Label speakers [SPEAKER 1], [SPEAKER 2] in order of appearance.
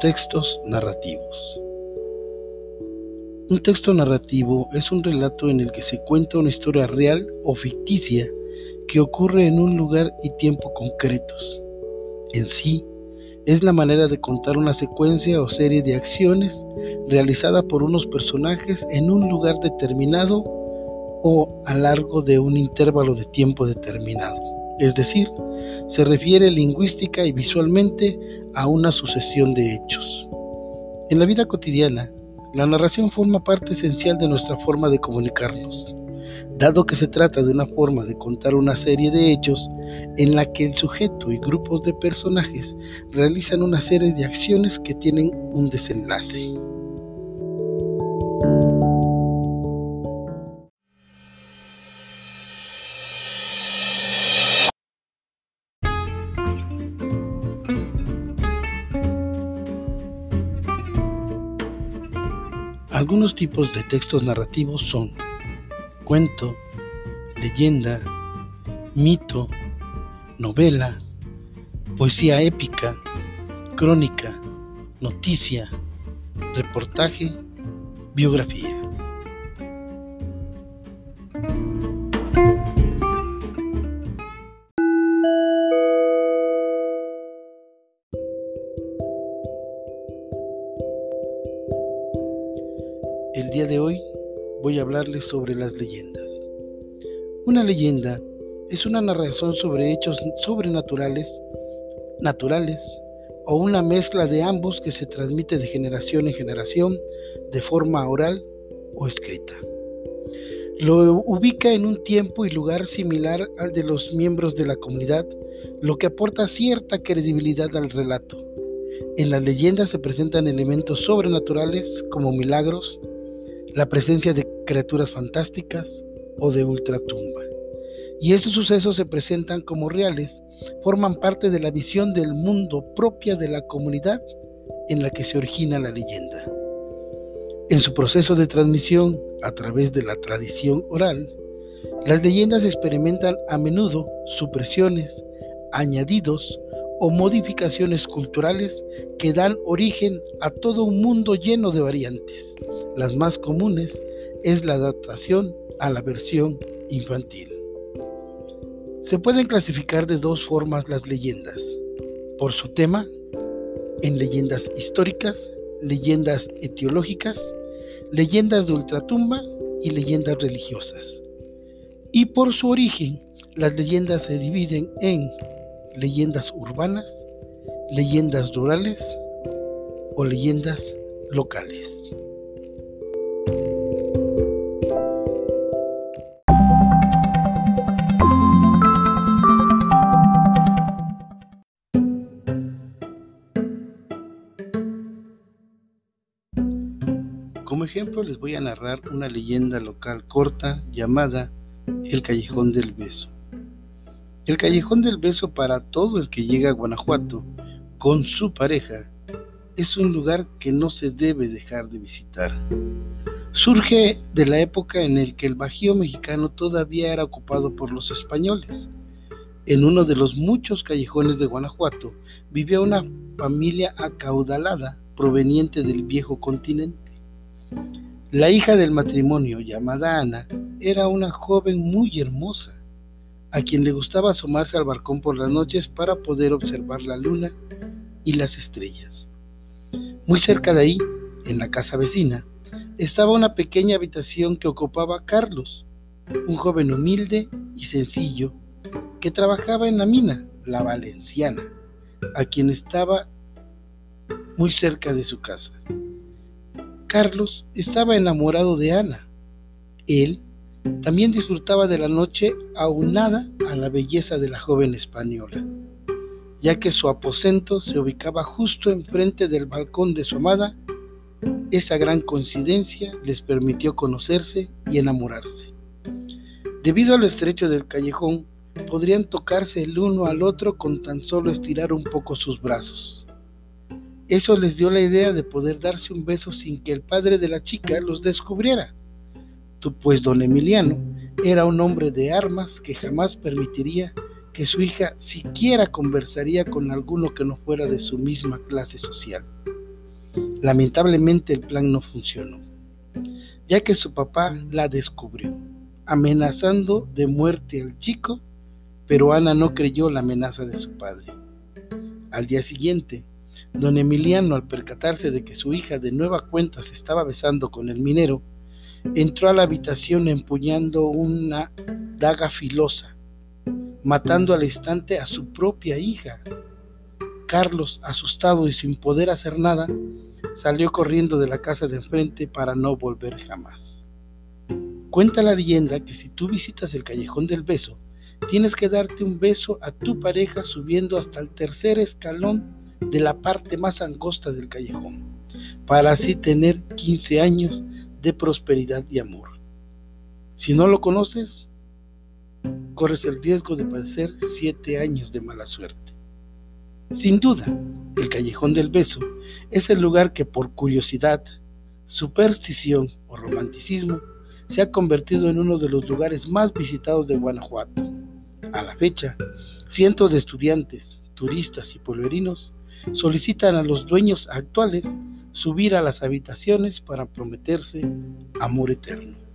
[SPEAKER 1] textos narrativos. Un texto narrativo es un relato en el que se cuenta una historia real o ficticia que ocurre en un lugar y tiempo concretos. En sí, es la manera de contar una secuencia o serie de acciones realizada por unos personajes en un lugar determinado o a largo de un intervalo de tiempo determinado. Es decir, se refiere lingüística y visualmente a una sucesión de hechos. En la vida cotidiana, la narración forma parte esencial de nuestra forma de comunicarnos, dado que se trata de una forma de contar una serie de hechos en la que el sujeto y grupos de personajes realizan una serie de acciones que tienen un desenlace. Algunos tipos de textos narrativos son cuento, leyenda, mito, novela, poesía épica, crónica, noticia, reportaje, biografía. El día de hoy voy a hablarles sobre las leyendas. Una leyenda es una narración sobre hechos sobrenaturales, naturales o una mezcla de ambos que se transmite de generación en generación de forma oral o escrita. Lo ubica en un tiempo y lugar similar al de los miembros de la comunidad, lo que aporta cierta credibilidad al relato. En las leyendas se presentan elementos sobrenaturales como milagros, la presencia de criaturas fantásticas o de ultratumba. Y estos sucesos se presentan como reales, forman parte de la visión del mundo propia de la comunidad en la que se origina la leyenda. En su proceso de transmisión a través de la tradición oral, las leyendas experimentan a menudo supresiones, añadidos o modificaciones culturales que dan origen a todo un mundo lleno de variantes. Las más comunes es la adaptación a la versión infantil. Se pueden clasificar de dos formas las leyendas, por su tema, en leyendas históricas, leyendas etiológicas, leyendas de ultratumba y leyendas religiosas. Y por su origen, las leyendas se dividen en leyendas urbanas, leyendas rurales o leyendas locales. Como ejemplo les voy a narrar una leyenda local corta llamada El Callejón del Beso. El Callejón del Beso para todo el que llega a Guanajuato con su pareja es un lugar que no se debe dejar de visitar. Surge de la época en la que el Bajío mexicano todavía era ocupado por los españoles. En uno de los muchos callejones de Guanajuato vivía una familia acaudalada proveniente del viejo continente. La hija del matrimonio, llamada Ana, era una joven muy hermosa a quien le gustaba asomarse al balcón por las noches para poder observar la luna y las estrellas. Muy cerca de ahí, en la casa vecina, estaba una pequeña habitación que ocupaba Carlos, un joven humilde y sencillo que trabajaba en la mina, la Valenciana, a quien estaba muy cerca de su casa. Carlos estaba enamorado de Ana. Él también disfrutaba de la noche aunada a la belleza de la joven española, ya que su aposento se ubicaba justo enfrente del balcón de su amada. Esa gran coincidencia les permitió conocerse y enamorarse. Debido al estrecho del callejón, podrían tocarse el uno al otro con tan solo estirar un poco sus brazos. Eso les dio la idea de poder darse un beso sin que el padre de la chica los descubriera pues don Emiliano era un hombre de armas que jamás permitiría que su hija siquiera conversaría con alguno que no fuera de su misma clase social. Lamentablemente el plan no funcionó, ya que su papá la descubrió, amenazando de muerte al chico, pero Ana no creyó la amenaza de su padre. Al día siguiente, don Emiliano, al percatarse de que su hija de nueva cuenta se estaba besando con el minero, entró a la habitación empuñando una daga filosa, matando al instante a su propia hija. Carlos, asustado y sin poder hacer nada, salió corriendo de la casa de enfrente para no volver jamás. Cuenta la leyenda que si tú visitas el callejón del beso, tienes que darte un beso a tu pareja subiendo hasta el tercer escalón de la parte más angosta del callejón, para así tener 15 años de prosperidad y amor. Si no lo conoces, corres el riesgo de padecer 7 años de mala suerte. Sin duda, el Callejón del Beso es el lugar que por curiosidad, superstición o romanticismo se ha convertido en uno de los lugares más visitados de Guanajuato. A la fecha, cientos de estudiantes, turistas y pueblerinos solicitan a los dueños actuales subir a las habitaciones para prometerse amor eterno.